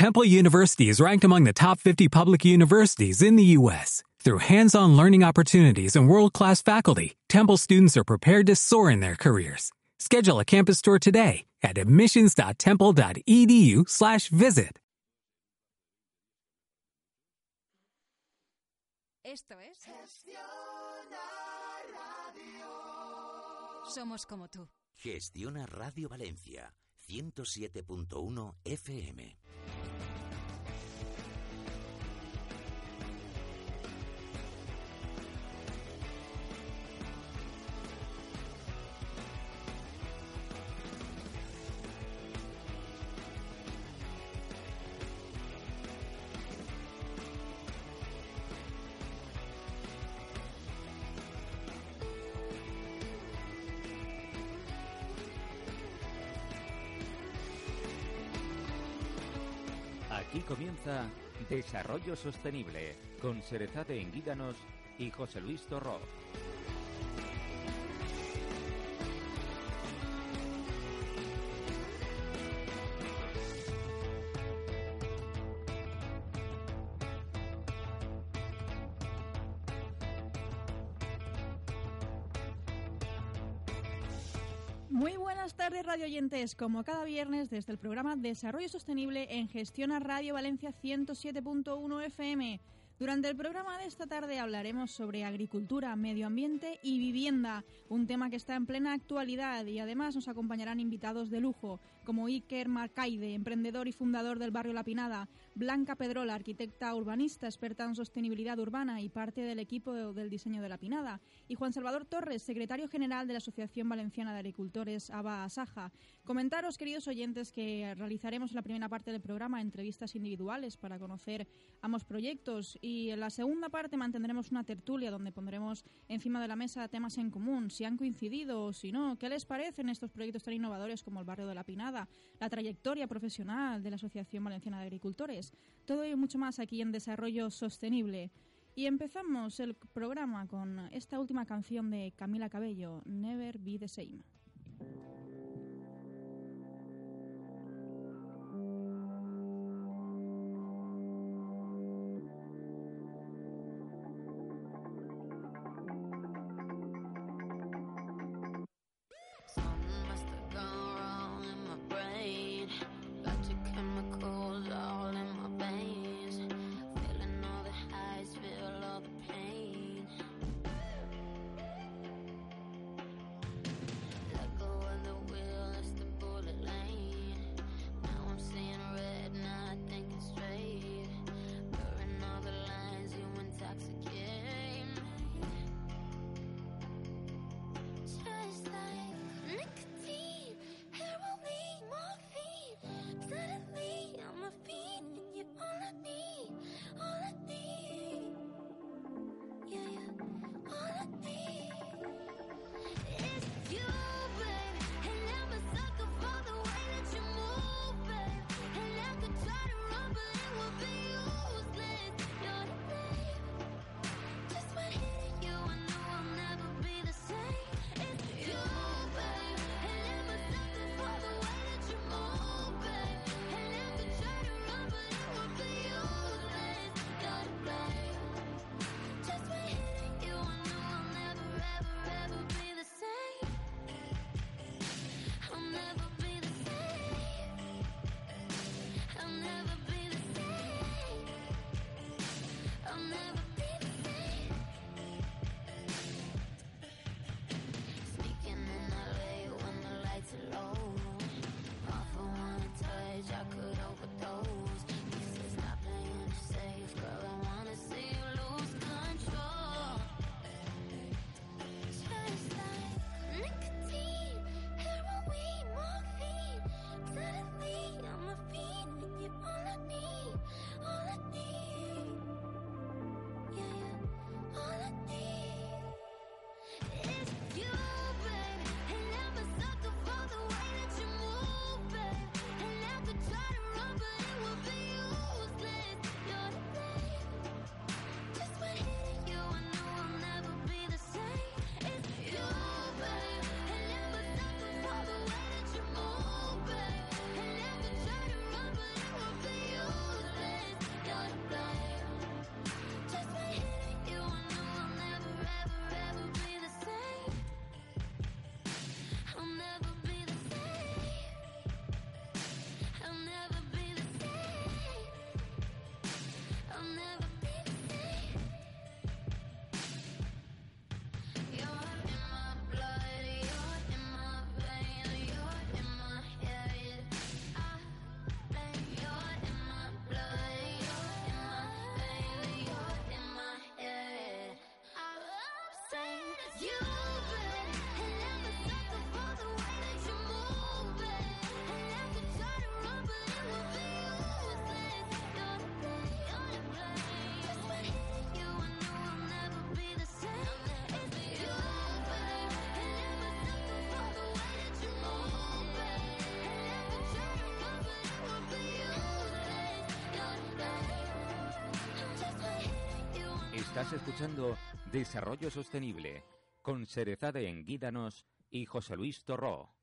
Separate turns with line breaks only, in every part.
Temple University is ranked among the top 50 public universities in the U.S. Through hands-on learning opportunities and world-class faculty, Temple students are prepared to soar in their careers. Schedule a campus tour today at admissions.temple.edu/visit.
Esto es Somos como tú.
Gestiona Radio Valencia 107.1 FM.
Desarrollo Sostenible con Serezade Enguídanos y José Luis Torró.
Como cada viernes, desde el programa Desarrollo Sostenible en Gestiona Radio Valencia 107.1 FM. Durante el programa de esta tarde hablaremos sobre agricultura, medio ambiente y vivienda, un tema que está en plena actualidad y además nos acompañarán invitados de lujo como Iker Marcaide, emprendedor y fundador del barrio La Pinada, Blanca Pedrola, arquitecta urbanista, experta en sostenibilidad urbana y parte del equipo del diseño de La Pinada, y Juan Salvador Torres, secretario general de la Asociación Valenciana de Agricultores ABA Asaja. Comentaros, queridos oyentes, que realizaremos en la primera parte del programa entrevistas individuales para conocer ambos proyectos. Y en la segunda parte mantendremos una tertulia donde pondremos encima de la mesa temas en común, si han coincidido o si no, qué les parecen estos proyectos tan innovadores como el barrio de La Pinada, la trayectoria profesional de la Asociación Valenciana de Agricultores. Todo y mucho más aquí en Desarrollo Sostenible. Y empezamos el programa con esta última canción de Camila Cabello, Never Be the Same.
Estás escuchando Desarrollo Sostenible con Serezade Enguídanos y José Luis Torró.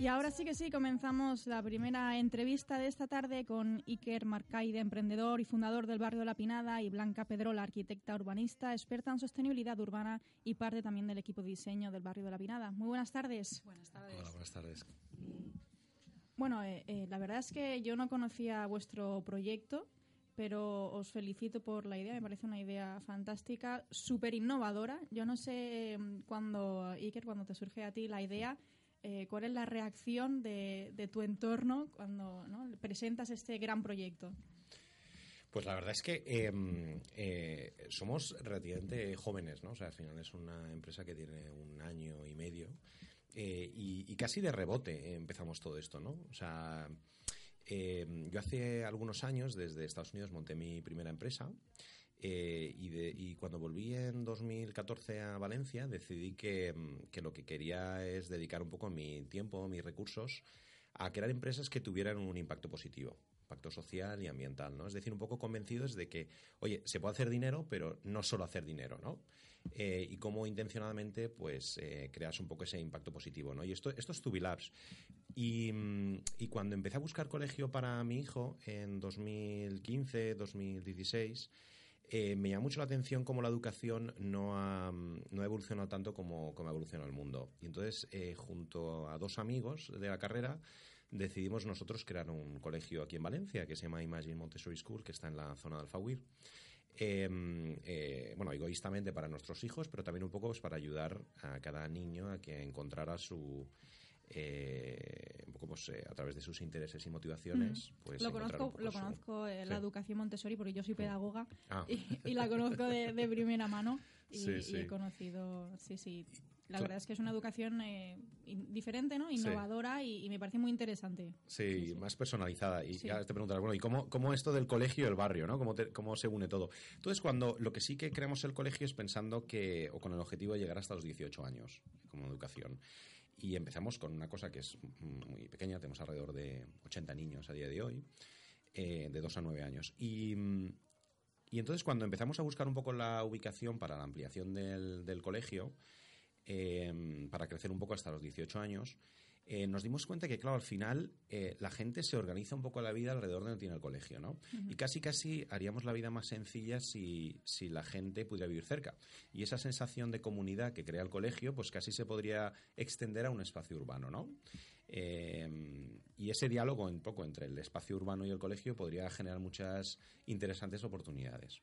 Y ahora sí que sí, comenzamos la primera entrevista de esta tarde con Iker Marcaide, emprendedor y fundador del barrio La Pinada, y Blanca Pedrola, arquitecta urbanista, experta en sostenibilidad urbana y parte también del equipo de diseño del barrio de La Pinada. Muy buenas tardes.
Buenas tardes.
Hola, buenas tardes.
Bueno, eh, eh, la verdad es que yo no conocía vuestro proyecto, pero os felicito por la idea, me parece una idea fantástica, súper innovadora. Yo no sé mm, cuando, Iker, cuando te surge a ti la idea, eh, cuál es la reacción de, tu entorno cuando presentas este gran proyecto.
Pues la verdad es que eh, eh, somos relativamente jóvenes, ¿no? O sea, al final es una empresa que tiene un año y medio eh, y, casi de rebote empezamos todo esto, ¿no? O sea, eh, yo hace algunos años desde Estados Unidos monté mi primera empresa eh, y, de- y cuando volví en 2014 a Valencia decidí que, mm, que lo que quería es dedicar un poco mi tiempo, mis recursos a crear empresas que tuvieran un impacto positivo, impacto social y ambiental, ¿no? Es decir, un poco convencidos de que, oye, se puede hacer dinero, pero no solo hacer dinero, ¿no? Eh, y cómo intencionadamente, pues, eh, creas un poco ese impacto positivo, ¿no? Y esto, esto es Tubilabs. Y, mm, y cuando empecé a buscar colegio para mi hijo en 2015, 2016, eh, me llama mucho la atención cómo la educación no ha, mm, no evolucionado tanto como, como ha evolucionado el mundo. Y entonces, eh, junto a dos amigos de la carrera, decidimos nosotros crear un colegio aquí en Valencia que se llama Imagine Montessori School, que está en la zona de Alfaguir. Eh, eh, bueno, egoístamente para nuestros hijos, pero también un poco pues, para ayudar a cada niño a que encontrara su... eh, un poco pues, eh, a través de sus intereses y motivaciones, pues
lo conozco, lo
su-
conozco eh, la
Sí.
educación Montessori porque yo soy pedagoga
Ah.
y, y la conozco de, de primera mano y,
Sí,
y
sí.
he conocido, sí, sí. La verdad es que es una educación eh, diferente, ¿no? Innovadora y, y me parece muy interesante.
Sí, más personalizada. Y ya te preguntarás, bueno, ¿y cómo, cómo esto del colegio y el barrio, ¿no? ¿Cómo, te- ¿Cómo se une todo? Entonces, cuando lo que sí que creamos el colegio es pensando que, o con el objetivo de llegar hasta los 18 años como educación. Y empezamos con una cosa que es muy pequeña, tenemos alrededor de 80 niños a día de hoy, eh, de 2 a 9 años. Y, y entonces cuando empezamos a buscar un poco la ubicación para la ampliación del, del colegio, eh, para crecer un poco hasta los 18 años, eh, nos dimos cuenta que, claro, al final eh, la gente se organiza un poco la vida alrededor de donde tiene el colegio, ¿no? Y casi, casi haríamos la vida más sencilla si, si la gente pudiera vivir cerca. Y esa sensación de comunidad que crea el colegio, pues casi se podría extender a un espacio urbano, ¿no? Eh, y ese diálogo un poco entre el espacio urbano y el colegio podría generar muchas interesantes oportunidades.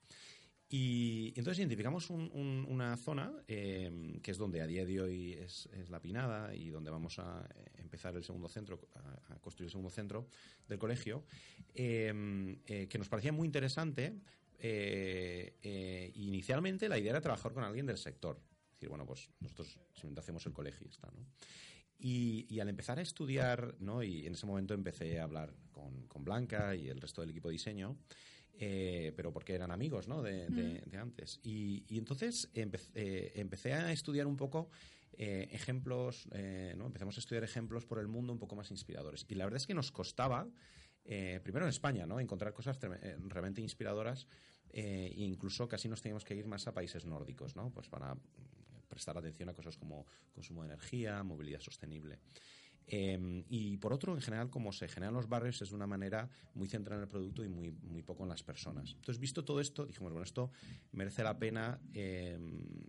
Y entonces identificamos un- un- una zona eh, que es donde a día de hoy es, es la Pinada y donde vamos a eh, empezar el segundo centro, a, a construir el segundo centro del colegio, eh, eh, que nos parecía muy interesante. eh, eh, inicialmente la idea era trabajar con alguien del sector. Es decir, bueno, pues nosotros simplemente hacemos el está, ¿no? Y, y al empezar a estudiar, ¿no? y en ese momento empecé a hablar con, con Blanca y el resto del equipo de diseño, eh, pero porque eran amigos ¿no? de, de- de antes. Y, y entonces empe- eh, empecé a estudiar un poco eh, ejemplos, eh, ¿no? empezamos a estudiar ejemplos por el mundo un poco más inspiradores. Y la verdad es que nos costaba, eh, primero en España, ¿no? encontrar cosas eh, realmente inspiradoras e incluso casi nos teníamos que ir más a países nórdicos, ¿no? Pues para prestar atención a cosas como consumo de energía, movilidad sostenible. Eh, y por otro, en general, como se generan los barrios es de una manera muy centrada en el producto y muy, muy poco en las personas. Entonces, visto todo esto, dijimos, bueno, esto merece la pena eh,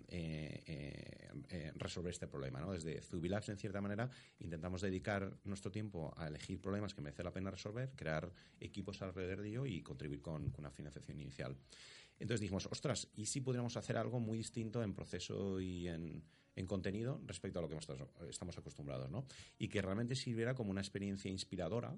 eh, eh, eh, resolver este problema. ¿no? Desde Zubilabs, en cierta manera, intentamos dedicar nuestro tiempo a elegir problemas que merece la pena resolver, crear equipos alrededor de ello y contribuir con, con una financiación inicial. Entonces dijimos, ostras, ¿y si pudiéramos hacer algo muy distinto en proceso y en, en contenido respecto a lo que estamos acostumbrados, ¿no? Y que realmente sirviera como una experiencia inspiradora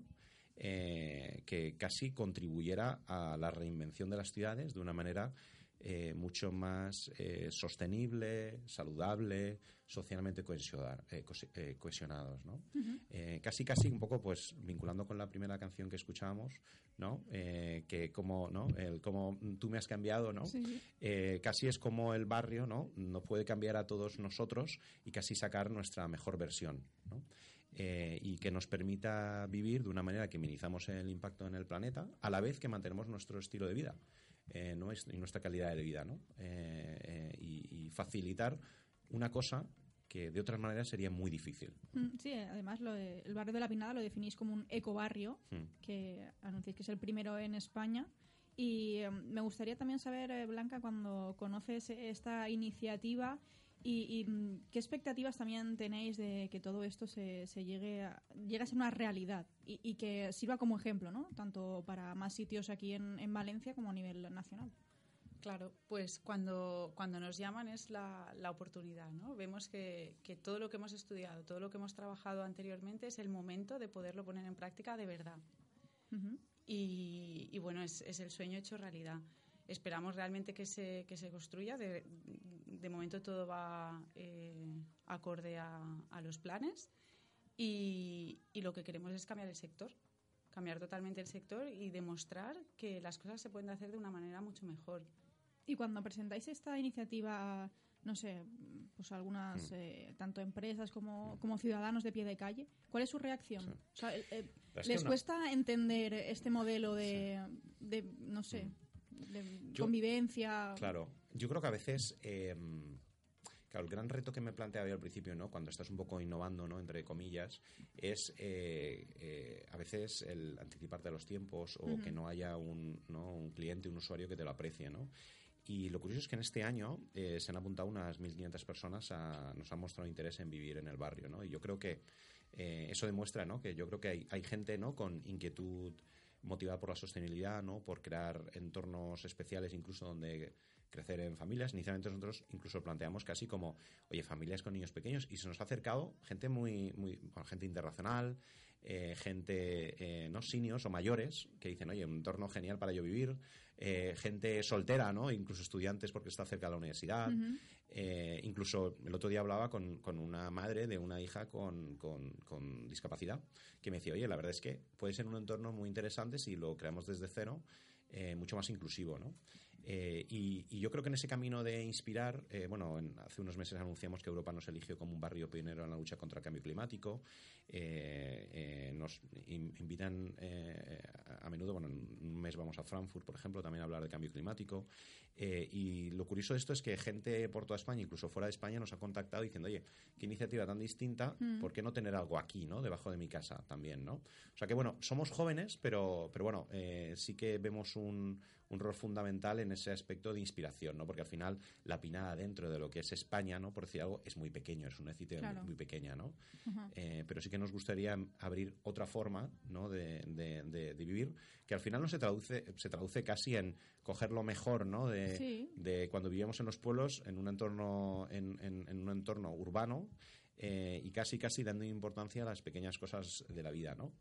eh, que casi contribuyera a la reinvención de las ciudades de una manera eh, mucho más eh, sostenible, saludable, socialmente eh, eh, cohesionados, ¿no? Eh, casi, casi un poco, pues, vinculando con la primera canción que escuchábamos, ¿no? Eh, que como, ¿no? El como tú me has cambiado, ¿no?
Sí,
casi es como el barrio, ¿no? Nos puede cambiar a todos nosotros y casi sacar nuestra mejor versión, ¿no? y que nos permita vivir de una manera que minimizamos el impacto en el planeta, a la vez que mantenemos nuestro estilo de vida eh, nues- y nuestra calidad de vida, ¿no? Eh, eh, y, y facilitar una cosa que de otras maneras sería muy difícil.
Mm, Sí, además lo de- el barrio de la Pinada lo definís como un ecobarrio,
Mm.
que anunciáis que es el primero en España. Y eh, me gustaría también saber, eh, Blanca, cuando conoces esta iniciativa y, y, mm, qué expectativas también tenéis de que todo esto se, se llegue, a, llegue a ser una realidad y, y que sirva como ejemplo, ¿no? Tanto para más sitios aquí en, en Valencia como a nivel nacional.
Claro, pues cuando, cuando nos llaman es la, la oportunidad, ¿no? Vemos que, que todo lo que hemos estudiado, todo lo que hemos trabajado anteriormente es el momento de poderlo poner en práctica de verdad. Y, y bueno, es, es el sueño hecho realidad. Esperamos realmente que se, que se construya. De, de momento todo va eh, acorde a, a los planes y, y lo que queremos es cambiar el sector, cambiar totalmente el sector y demostrar que las cosas se pueden hacer de una manera mucho mejor.
Y cuando presentáis esta iniciativa, no sé, pues algunas,
Mm.
eh, tanto empresas como, como ciudadanos de pie de calle, ¿cuál es su reacción?
Sí.
O sea, eh, ¿Les
una-
cuesta entender este modelo de, de, no sé, de.
Yo-
convivencia?
Claro, yo creo que a veces, eh, claro, el gran reto que me planteaba yo al principio, ¿no? Cuando estás un poco innovando, ¿no? Entre comillas, es eh, eh, a veces el anticiparte a los tiempos o que no haya un, ¿no? un cliente, un usuario que te lo aprecie, ¿no? Y lo curioso es que en este año eh, se han apuntado unas 1.500 personas, a, nos han mostrado interés en vivir en el barrio, ¿no? Y yo creo que eh, eso demuestra, ¿no? Que yo creo que hay, hay gente, ¿no? Con inquietud motivada por la sostenibilidad, ¿no? Por crear entornos especiales, incluso donde crecer en familias. Inicialmente nosotros incluso planteamos casi como, oye, familias con niños pequeños, y se nos ha acercado gente muy, muy bueno, gente internacional, eh, gente, eh, no seniors o mayores, que dicen, oye, un entorno genial para yo vivir, eh, gente soltera, ¿no? Incluso estudiantes porque está cerca de la universidad. Incluso el otro día hablaba con, con una madre de una hija con, con- con discapacidad que me decía, oye, la verdad es que puede ser un entorno muy interesante si lo creamos desde cero, eh, mucho más inclusivo, ¿no? Eh, y, y yo creo que en ese camino de inspirar, eh, bueno, en- hace unos meses anunciamos que Europa nos eligió como un barrio pionero en la lucha contra el cambio climático. Eh, eh, nos in- invitan eh, a, a menudo, bueno, en un mes vamos a Frankfurt, por ejemplo, también a hablar del cambio climático. Y lo curioso de esto es que gente por toda España, incluso fuera de España, nos ha contactado diciendo, oye, qué iniciativa tan distinta,
Mm.
¿por qué no tener algo aquí, ¿no? Debajo de mi casa también, ¿no? O sea que, bueno, somos jóvenes, pero, pero bueno, sí que vemos un, un rol fundamental en ese aspecto de inspiración, ¿no? Porque al final la pinada dentro de lo que es España, ¿no? Por decir algo, es muy pequeño, es una cita
Claro.
muy, muy pequeña, ¿no? Eh, pero sí que nos gustaría abrir otra forma ¿no? de, de- de- de vivir que al final no se traduce se traduce casi en coger lo mejor ¿no? de,
Sí.
de cuando vivíamos en los pueblos en un entorno en, en- en un entorno urbano eh, y casi casi dando importancia a las pequeñas cosas de la vida ¿no?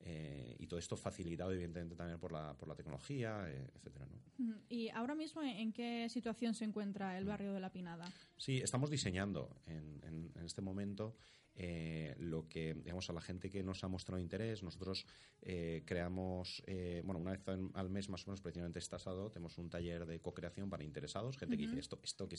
Eh, y todo esto facilitado evidentemente también por la, por la tecnología eh, etcétera ¿no?
Ujú. ¿Y ahora mismo en qué situación se encuentra el barrio de la Pinada?
Sí, estamos diseñando en, en- en este momento eh, lo que, digamos, a la gente que nos ha mostrado interés. Nosotros eh, creamos, eh, bueno, una vez al- mes más o menos, precisamente este sábado, tenemos un taller de co-creación para interesados. Gente que dice, ¿esto, esto, qué,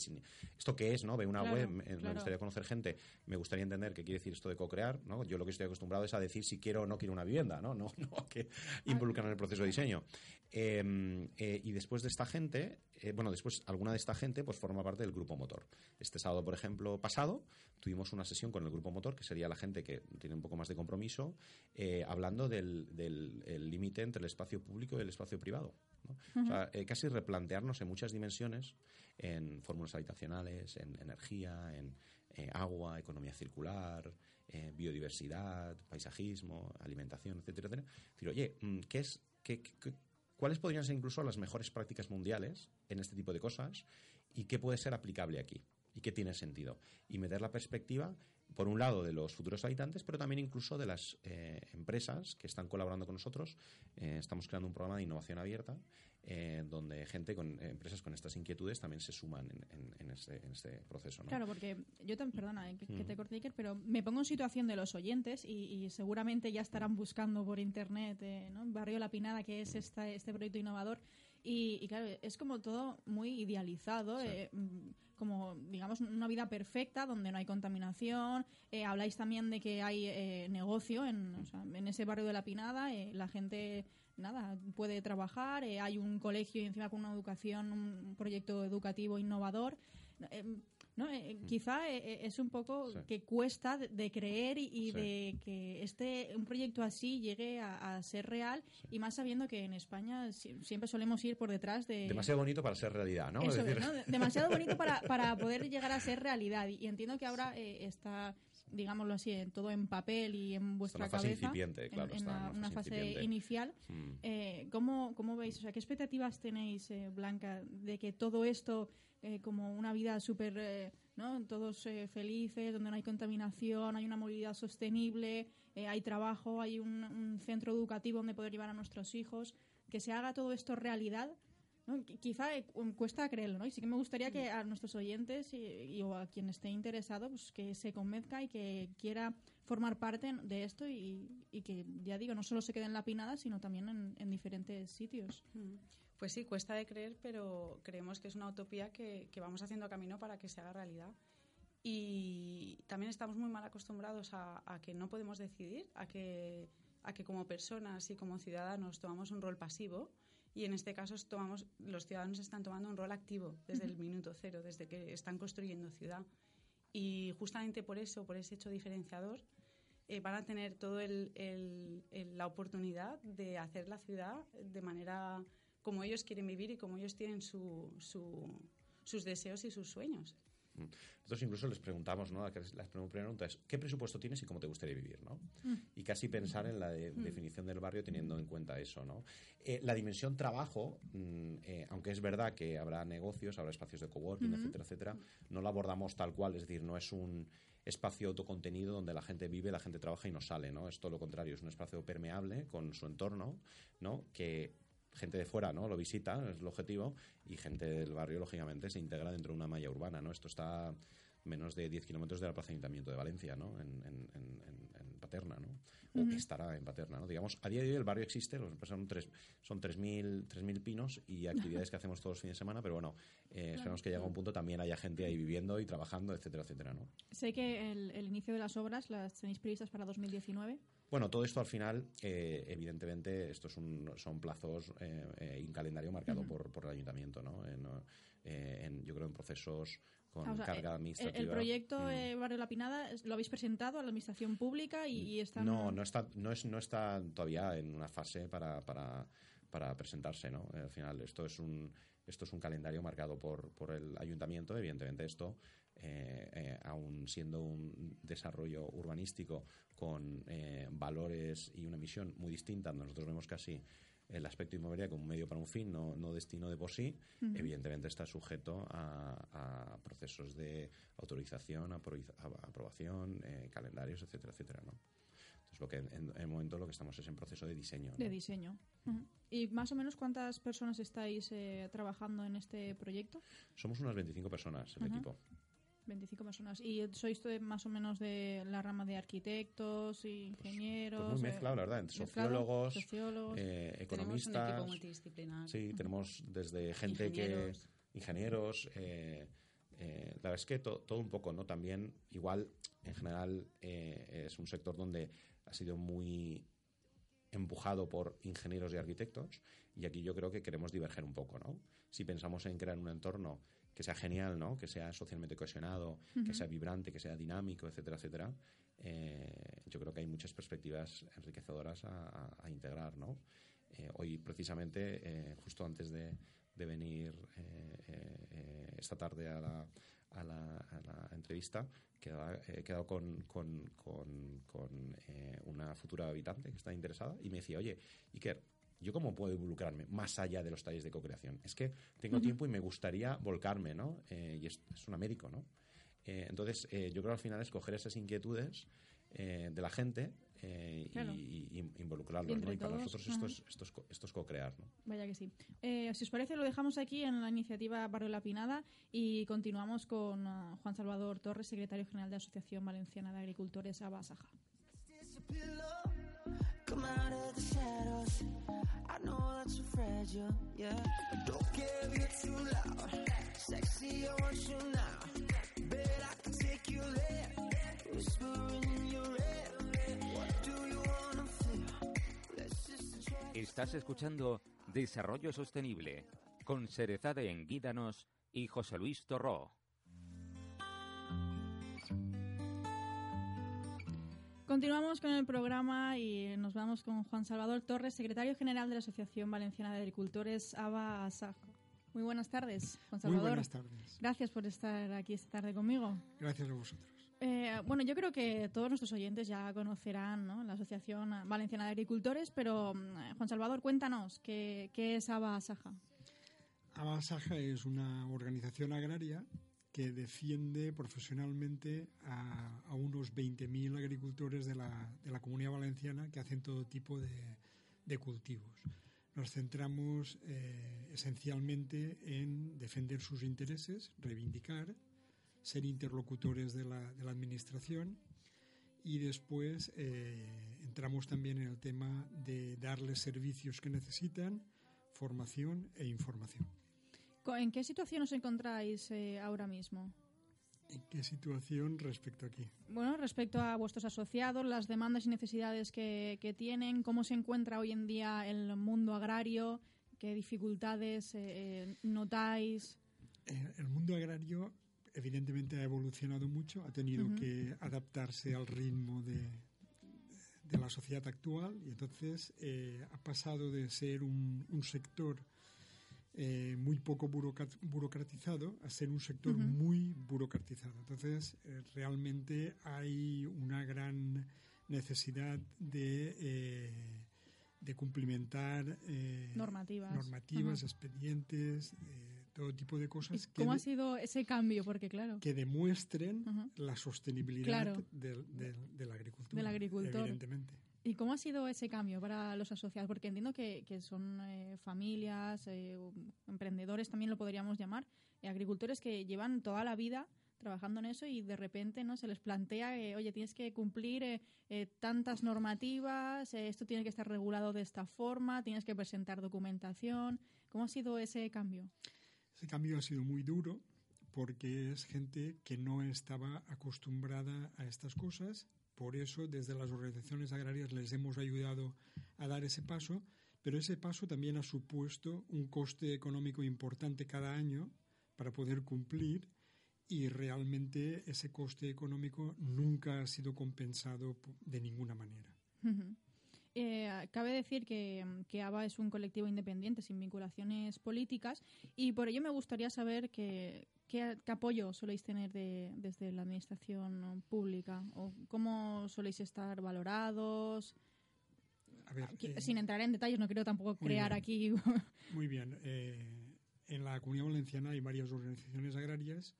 ¿esto qué es? ¿no? Ve una
Claro,
web, me, gustaría conocer gente, me gustaría entender qué quiere decir esto de co-crear. ¿no? Yo lo que estoy acostumbrado es a decir si quiero o no quiero una vivienda, ¿no? No, no que involucran en el proceso de diseño. Eh, eh, y después de esta gente, eh, bueno, después alguna de esta gente pues forma parte del grupo motor. Este sábado, por ejemplo, pasado, tuvimos una sesión con el grupo motor, que sería la gente que tiene un poco más de compromiso, eh, hablando del del- el límite entre el espacio público y el espacio privado. casi replantearnos en muchas dimensiones, en fórmulas habitacionales, en energía, en agua, economía circular, biodiversidad, paisajismo, alimentación, etcétera, etcétera. Decir, oye, mm, ¿qué es, qué- ¿cuáles podrían ser incluso las mejores prácticas mundiales en este tipo de cosas y qué puede ser aplicable aquí? ¿Y qué tiene sentido? Y meter la perspectiva, por un lado, de los futuros habitantes, pero también incluso de las eh, empresas que están colaborando con nosotros. Eh, estamos creando un programa de innovación abierta eh, donde gente con empresas con estas inquietudes también se suman en, en- en este, en este proceso. ¿no?
Claro, porque yo también, perdona que, que te
Mm.
corte, Iker, pero me pongo en situación de los oyentes y, y seguramente ya estarán buscando por internet, ¿no? Barrio La Pinada, que
Mm.
es esta, este proyecto innovador. Y, y claro, es como todo muy idealizado,
Sí.
eh, mm, como, digamos, una vida perfecta donde no hay contaminación. Eh, habláis también de que hay eh, negocio en, en ese barrio de La Pinada. eh, la gente, nada, puede trabajar. eh, hay un colegio y encima con una educación, un proyecto educativo innovador. Eh, ¿no? Eh, quizá eh, eh, es un poco
Sí.
que cuesta de, de creer y, y
Sí.
de que este un proyecto así llegue a, a ser real y más sabiendo que en España si- siempre solemos ir por detrás de
Demasiado bonito para ser realidad, ¿no?
eso
Es
es,
decir,
¿no? De- demasiado bonito para, para poder llegar a ser realidad y, y entiendo que ahora eh, está digámoslo así en todo en papel y en vuestra
fase
cabeza
incipiente,
en-
claro,
en,
está en
la-
una
una
fase
fase
incipiente.
inicial
Mm.
eh, ¿cómo, ¿cómo veis? O sea, ¿qué expectativas tenéis, eh, Blanca, de que todo esto, eh, como una vida súper, eh, ¿no? Todos eh, felices, donde no hay contaminación, hay una movilidad sostenible, hay trabajo, hay un, un centro educativo donde poder llevar a nuestros hijos, que se haga todo esto realidad? ¿No? Qui- Quizá eh, cu- cuesta creerlo, ¿no? Y sí que me gustaría que a nuestros oyentes y, y- o a quien esté interesado, pues que se convenzca y que quiera formar parte de esto y, y que, ya digo, no solo se quede en la pinada, sino también en, en diferentes sitios.
Mm. Pues sí, cuesta de creer, pero creemos que es una utopía que, que vamos haciendo camino para que se haga realidad. Y también estamos muy mal acostumbrados a, a que no podemos decidir, a que, a que como personas y como ciudadanos tomamos un rol pasivo y en este caso tomamos, los ciudadanos están tomando un rol activo desde el minuto cero, desde que están construyendo ciudad. Y justamente por eso, por ese hecho diferenciador, eh, van a tener toda el, el- el- la oportunidad de hacer la ciudad de manera como ellos quieren vivir y como ellos tienen su- su- sus deseos y sus sueños.
Nosotros incluso les preguntamos, ¿no? La la primera pregunta es, ¿qué presupuesto tienes y cómo te gustaría vivir, ¿no? Y casi pensar en la de- definición del barrio teniendo en cuenta eso, ¿no? Eh, la dimensión trabajo, mm, eh, aunque es verdad que habrá negocios, habrá espacios de coworking, etcétera, etcétera, no lo abordamos tal cual, es decir, no es un espacio autocontenido donde la gente vive, la gente trabaja y no sale, ¿no? Es todo lo contrario, es un espacio permeable con su entorno, ¿no? Que gente de fuera no lo visita, es el objetivo, y gente del barrio, lógicamente, se integra dentro de una malla urbana. ¿no? Esto está menos de 10 kilómetros de la Plaza Ayuntamiento de Valencia, ¿no? en, en- en- en- en Paterna, ¿no? o estará en Paterna. ¿no? Digamos, a día de hoy el barrio existe, los- son tres- son 3.000 3.000 pinos y actividades que hacemos todos los fines de semana, pero bueno, eh, esperamos que llegue a un punto también haya gente ahí viviendo y trabajando, etcétera, etcétera. ¿no?
Sé que el, el inicio de las obras las tenéis previstas para 2019.
Bueno, todo esto al final, eh, evidentemente, estos son, son plazos eh, eh, y un calendario marcado por, por el ayuntamiento, ¿no? En, eh, en- yo creo en procesos con
O sea,
carga
el-
administrativa.
El, proyecto
Mm.
eh, Barrio La Pinada es- lo habéis presentado a la administración pública y, y están...
No, no está, no, es, no está todavía en una fase para, para, para presentarse, ¿no? Al final, esto es un, esto es un calendario marcado por, por el ayuntamiento. Evidentemente, esto, eh, eh, aún siendo un desarrollo urbanístico con eh, valores y una misión muy distinta, nosotros vemos casi el aspecto inmobiliario como un medio para un fin, no, no destino de por sí, evidentemente está sujeto a, a procesos de autorización, a- aprobación, eh, calendarios, etcétera, etcétera, ¿no? Entonces, lo que en, en el momento lo que estamos es en proceso de diseño. ¿no?
De diseño. ¿Y más o menos cuántas personas estáis eh, trabajando en este proyecto?
Somos unas 25 personas el equipo.
25 personas. ¿Y sois de- más o menos de la rama de arquitectos, ingenieros?
Pues muy
eh,
mezclado, la verdad, entre sociólogos,
sociólogos.
eh,
Tenemos un equipo
economistas.
multidisciplinar.
Sí, tenemos desde gente que.
Ingenieros.
Ingenieros. eh, eh, la verdad es que to- todo un poco, ¿no? También, igual, en general, eh, es un sector donde ha sido muy empujado por ingenieros y arquitectos y aquí yo creo que queremos diverger un poco, ¿no? Si pensamos en crear un entorno que sea genial, ¿no? Que sea socialmente cohesionado, que sea vibrante, que sea dinámico, etcétera, etcétera, eh, yo creo que hay muchas perspectivas enriquecedoras a, a- a integrar, ¿no? Eh, hoy, precisamente, eh, justo antes de, de venir esta tarde a la, a la, a la entrevista, he quedado con, con, con- con, una futura habitante que está interesada y me decía, oye, Iker, ¿yo cómo puedo involucrarme más allá de los talleres de co-creación? Es que tengo tiempo y me gustaría volcarme, ¿no? Eh, y es, es una médico, ¿no? Eh, entonces, eh, yo creo al final es coger esas inquietudes eh, de la gente eh, y-
Claro.
y, y involucrarlos, ¿no? Y para
todos,
nosotros esto es, esto es, esto es co-crear, ¿no?
Vaya que sí. Eh, si os parece, lo dejamos aquí en la iniciativa Barrio La Pinada y continuamos con ah, Juan Salvador Torres, secretario general de la Asociación Valenciana de Agricultores Abasaja.
I know fragile, yeah. Don't too loud. Sexy, I can take you there. In your. What do you wanna.
Estás escuchando Desarrollo Sostenible con Serezade Enguídanos y José Luis Torró.
Continuamos con el programa y nos vamos con Juan Salvador Torres, secretario general de la Asociación Valenciana de Agricultores, ABA ASAC. Muy buenas tardes, Juan
Muy
Salvador.
buenas tardes.
Gracias por estar aquí esta tarde conmigo.
Gracias a vosotros.
Eh, bueno, yo creo que todos nuestros oyentes ya conocerán ¿no? la Asociación Valenciana de Agricultores, pero mm, Juan Salvador, cuéntanos, ¿qué, qué es ABA ASAJA?
Abasaja es una organización agraria que defiende profesionalmente a, a unos 20.000 agricultores de la, de la comunidad valenciana que hacen todo tipo de, de cultivos. Nos centramos eh, esencialmente en defender sus intereses, reivindicar, ser interlocutores de la, de la administración y después eh, entramos también en el tema de darles servicios que necesitan, formación e información.
¿En qué situación os encontráis eh, ahora mismo?
¿En qué situación respecto aquí?
Bueno, respecto a vuestros asociados, las demandas y necesidades que, que tienen, cómo se encuentra hoy en día el mundo agrario, qué dificultades eh, eh, notáis.
Eh, El mundo agrario evidentemente ha evolucionado mucho, ha tenido
Ujú.
que adaptarse al ritmo de, de la sociedad actual y entonces eh, ha pasado de ser un, un sector eh, muy poco burocratizado a ser un sector muy burocratizado. Entonces, eh, realmente hay una gran necesidad de, eh, de cumplimentar eh,
Normativas.
normativas,
Ajá.
expedientes, eh, todo tipo de
¿Y
cosas que,
cómo ha
de-
sido ese cambio? Porque, claro,
que demuestren la sostenibilidad
Claro.
del, del- agricultura.
Del agricultor.
Evidentemente.
¿Y cómo ha sido ese cambio para los asociados? Porque entiendo que, son eh, familias, eh, emprendedores también lo podríamos llamar, eh, agricultores que llevan toda la vida trabajando en eso y de repente no se les plantea oye, tienes que cumplir tantas normativas, esto tiene que estar regulado de esta forma, tienes que presentar documentación. ¿Cómo ha sido ese cambio?
Ese cambio ha sido muy duro porque es gente que no estaba acostumbrada a estas cosas. Por eso, desde las organizaciones agrarias les hemos ayudado a dar ese paso, pero ese paso también ha supuesto un coste económico importante cada año para poder cumplir y realmente ese coste económico nunca ha sido compensado de ninguna manera.
Eh, cabe decir que, que ABA es un colectivo independiente sin vinculaciones políticas y por ello me gustaría saber que, qué, qué apoyo soléis tener de- desde la administración pública o cómo soléis estar valorados.
A ver, eh,
sin entrar en detalles, no quiero tampoco
muy
crear
bien.
aquí.
Muy bien. eh, en la Comunidad Valenciana hay varias organizaciones agrarias,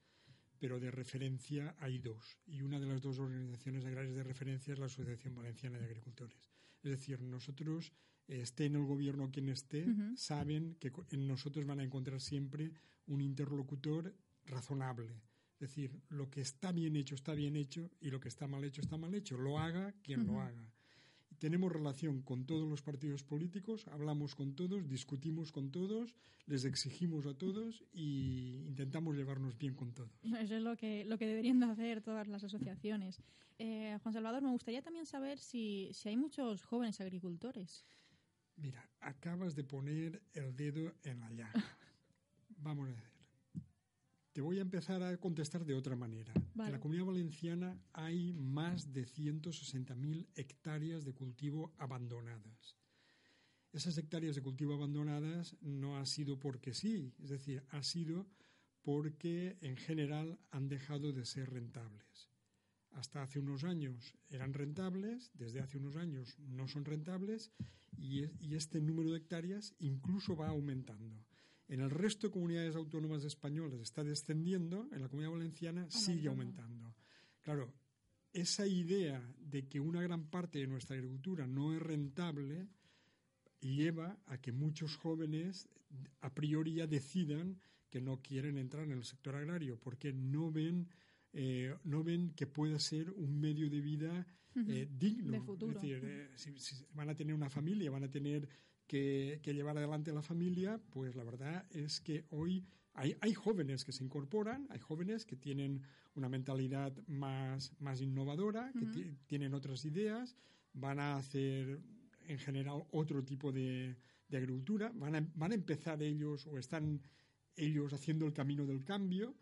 pero de referencia hay dos. Y una de las dos organizaciones agrarias de referencia es la Asociación Valenciana de Agricultores. Es decir, nosotros, eh, esté en el gobierno quien esté,
Ujú.
saben que en nosotros van a encontrar siempre un interlocutor razonable. Es decir, lo que está bien hecho está bien hecho y lo que está mal hecho está mal hecho. Lo haga quien lo haga. Tenemos relación con todos los partidos políticos, hablamos con todos, discutimos con todos, les exigimos a todos y intentamos llevarnos bien con todos.
Eso es lo que, lo que deberían de hacer todas las asociaciones. Eh, Juan Salvador, me gustaría también saber si, si hay muchos jóvenes agricultores.
Mira, acabas de poner el dedo en la llaga. Vamos a ver. Te voy a empezar a contestar de otra manera.
Vale.
En la Comunidad Valenciana hay más de 160.000 hectáreas de cultivo abandonadas. Esas hectáreas de cultivo abandonadas no ha sido porque sí, es decir, ha sido porque en general han dejado de ser rentables. Hasta hace unos años eran rentables, desde hace unos años no son rentables y, es- y este número de hectáreas incluso va aumentando. En el resto de comunidades autónomas españolas está descendiendo, en la comunidad valenciana sigue
Aumentando.
aumentando. Claro, esa idea de que una gran parte de nuestra agricultura no es rentable lleva a que muchos jóvenes a priori ya decidan que no quieren entrar en el sector agrario porque no ven eh, no ven que pueda ser un medio de vida eh, digno.
De futuro.
Es decir, eh, si, si van a tener una familia, van a tener que, que llevar adelante la familia, pues la verdad es que hoy hay, hay jóvenes que se incorporan, hay jóvenes que tienen una mentalidad más, más innovadora, que ti- tienen otras ideas, van a hacer en general otro tipo de, de agricultura, van a, van a empezar ellos o están ellos haciendo el camino del cambio,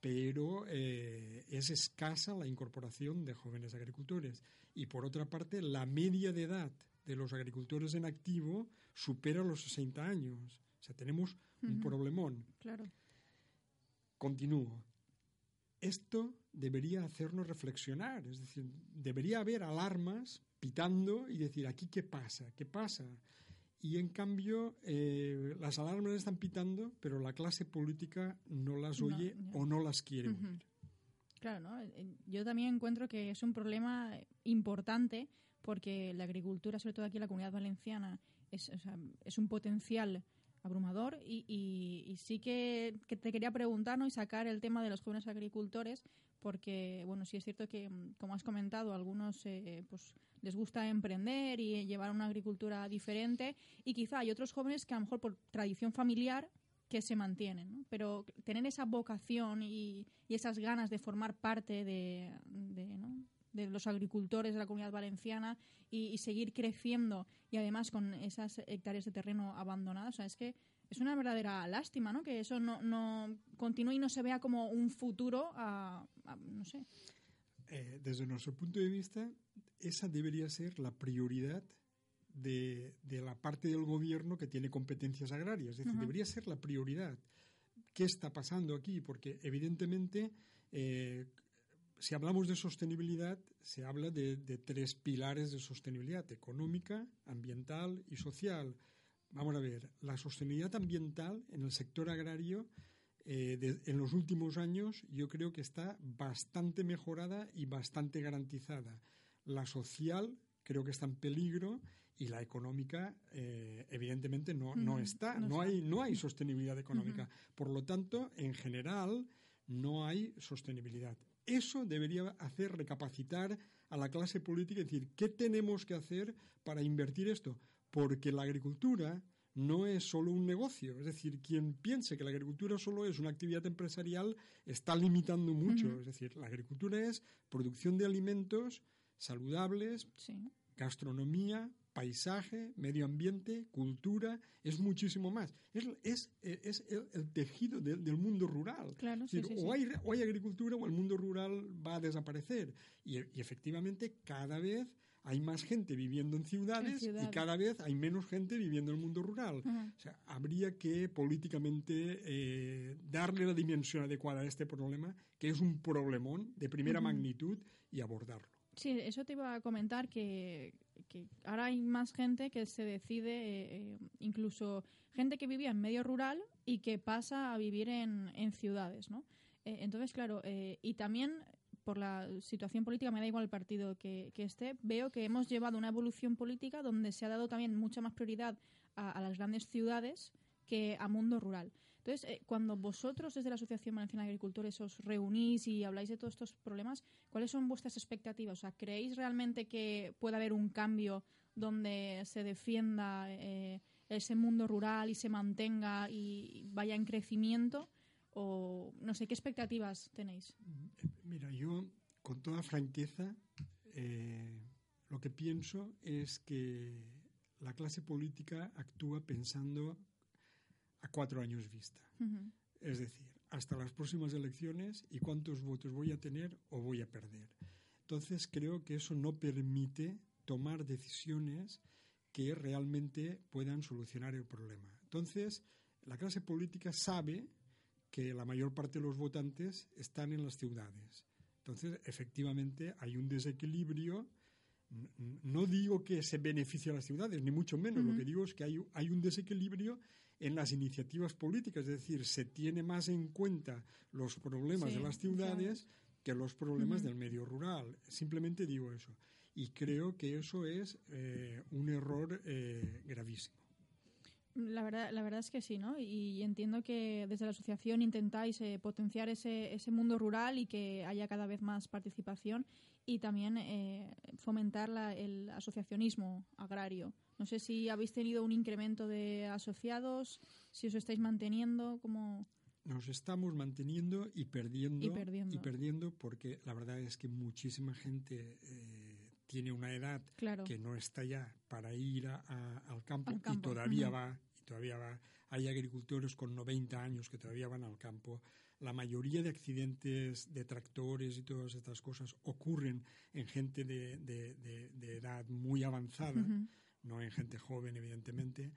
pero eh, es escasa la incorporación de jóvenes agricultores. Y por otra parte, la media de edad de los agricultores en activo supera los 60 años. O sea, tenemos un
Ujú.
problemón.
Claro.
Continúo. Esto debería hacernos reflexionar, es decir, debería haber alarmas pitando y decir, aquí qué pasa, qué pasa. Y en cambio, eh, las alarmas están pitando, pero la clase política no las
No,
oye
ya.
o no las quiere
Ujú.
oír.
Claro, ¿no? Eh, Yo también encuentro que es un problema importante porque la agricultura, sobre todo aquí en la comunidad valenciana, es, o sea, es un potencial abrumador y, y- y sí que, que te quería preguntar ¿no? y sacar el tema de los jóvenes agricultores porque, bueno, sí es cierto que, como has comentado, a algunos eh, pues, les gusta emprender y llevar una agricultura diferente y quizá hay otros jóvenes que a lo mejor por tradición familiar que se mantienen, ¿no? pero tener esa vocación y, y esas ganas de formar parte de, de, ¿no? De los agricultores de la comunidad valenciana y, y seguir creciendo y además con esas hectáreas de terreno abandonadas, o sea, es que es una verdadera lástima, ¿no? Que eso no, no continúe y no se vea como un futuro a, a- no sé.
Eh, desde nuestro punto de vista, esa debería ser la prioridad de, de la parte del gobierno que tiene competencias agrarias. Es decir, debería ser la prioridad. ¿Qué está pasando aquí? Porque evidentemente, eh, si hablamos de sostenibilidad, se habla de, de tres pilares de sostenibilidad, económica, ambiental y social. Vamos a ver, la sostenibilidad ambiental en el sector agrario eh, de- en los últimos años yo creo que está bastante mejorada y bastante garantizada. La social creo que está en peligro y la económica eh, evidentemente no, no está.
no
hay, no hay sostenibilidad económica. Por lo tanto, en general, no hay sostenibilidad. Eso debería hacer recapacitar a la clase política y decir, ¿qué tenemos que hacer para invertir esto? Porque la agricultura no es solo un negocio. Es decir, quien piense que la agricultura solo es una actividad empresarial está limitando mucho. Es decir, la agricultura es producción de alimentos saludables,
Sí.
gastronomía, paisaje, medio ambiente, cultura, es muchísimo más. Es, es, es el, el tejido del- del mundo rural.
Claro,
Es
sí,
decir,
sí,
o. Hay, o hay agricultura o el mundo rural va a desaparecer. Y, y efectivamente cada vez hay más gente viviendo en ciudades, y
ciudades.
cada vez hay menos gente viviendo en el mundo rural. O sea, habría que políticamente eh, darle la dimensión adecuada a este problema, que es un problemón de primera magnitud, y abordarlo.
Sí, eso te iba a comentar que, ahora hay más gente que se decide, eh, incluso gente que vivía en medio rural y que pasa a vivir en, ciudades, ¿no? Eh, entonces, claro, eh, y también por la situación política, me da igual el partido que, esté, veo que hemos llevado una evolución política donde se ha dado también mucha más prioridad a las grandes ciudades que a mundo rural. Entonces, eh, cuando vosotros desde la Asociación Valenciana de Agricultores os reunís y habláis de todos estos problemas, ¿cuáles son vuestras expectativas? O sea, ¿creéis realmente que puede haber un cambio donde se defienda eh, ese mundo rural y se mantenga y vaya en crecimiento? O no sé, ¿qué expectativas tenéis?
Mira, yo con toda franqueza eh, lo que pienso es que la clase política actúa pensando a cuatro años vista. Es decir, hasta las próximas elecciones y cuántos votos voy a tener o voy a perder. Entonces creo que eso no permite tomar decisiones que realmente puedan solucionar el problema. Entonces, la clase política sabe que la mayor parte de los votantes están en las ciudades. Entonces, efectivamente, hay un desequilibrio. No digo que se beneficie a las ciudades, ni mucho menos. Lo que digo es que hay, hay un desequilibrio en las iniciativas políticas. Es decir, se tiene más en cuenta los problemas
Sí,
de las
claro.
ciudades que los problemas del medio rural. Simplemente digo eso. Y creo que eso es eh, un error eh, gravísimo.
La verdad, la verdad es que sí, ¿no? Y entiendo que desde la asociación intentáis eh, potenciar ese, ese mundo rural y que haya cada vez más participación y también eh, fomentar la- el asociacionismo agrario. No sé si habéis tenido un incremento de asociados, si os estáis manteniendo, como
Nos estamos manteniendo y perdiendo,
Y perdiendo.
y perdiendo porque la verdad es que muchísima gente eh, tiene una edad
Claro.
que no está ya para ir a- a- al, campo
Al campo,
y todavía va todavía va. Hay agricultores con 90 años que todavía van al campo. La mayoría de accidentes de tractores y todas estas cosas ocurren en gente de, de- de- de edad muy avanzada. No en gente joven, evidentemente.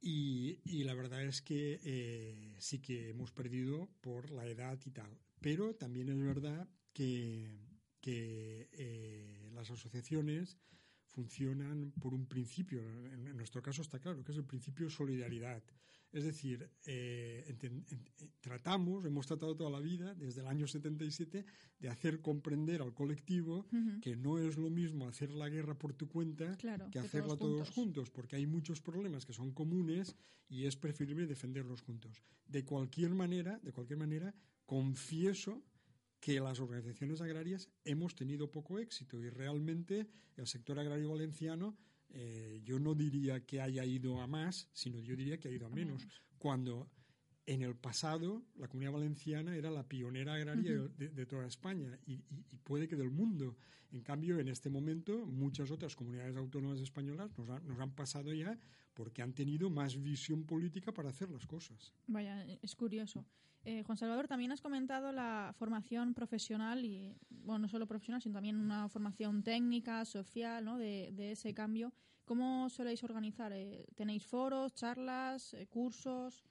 Y, y la verdad es que eh, sí que hemos perdido por la edad y tal. Pero también es verdad que, que eh, las asociaciones funcionan por un principio. En, en nuestro caso está claro que es el principio solidaridad. Es decir, eh, enten- eh, tratamos, hemos tratado toda la vida, desde el año 77, de hacer comprender al colectivo que no es lo mismo hacer la guerra por tu cuenta
Claro,
que hacerla
todos
todos
juntos.
juntos, porque hay muchos problemas que son comunes y es preferible defenderlos juntos. De cualquier manera, de cualquier manera, confieso que las organizaciones agrarias hemos tenido poco éxito y realmente el sector agrario valenciano eh, yo no diría que haya ido a más, sino yo diría que ha ido a menos. Cuando en el pasado la comunidad valenciana era la pionera agraria de, de toda España y, y- y puede que del mundo. En cambio, en este momento, muchas otras comunidades autónomas españolas nos, han- nos han pasado ya porque han tenido más visión política para hacer las cosas.
Vaya, es curioso. Eh, Juan Salvador, también has comentado la formación profesional y, bueno, no solo profesional, sino también una formación técnica, social, ¿no? De, de ese cambio. ¿Cómo soléis organizar? Eh, ¿Tenéis foros, charlas, eh, cursos?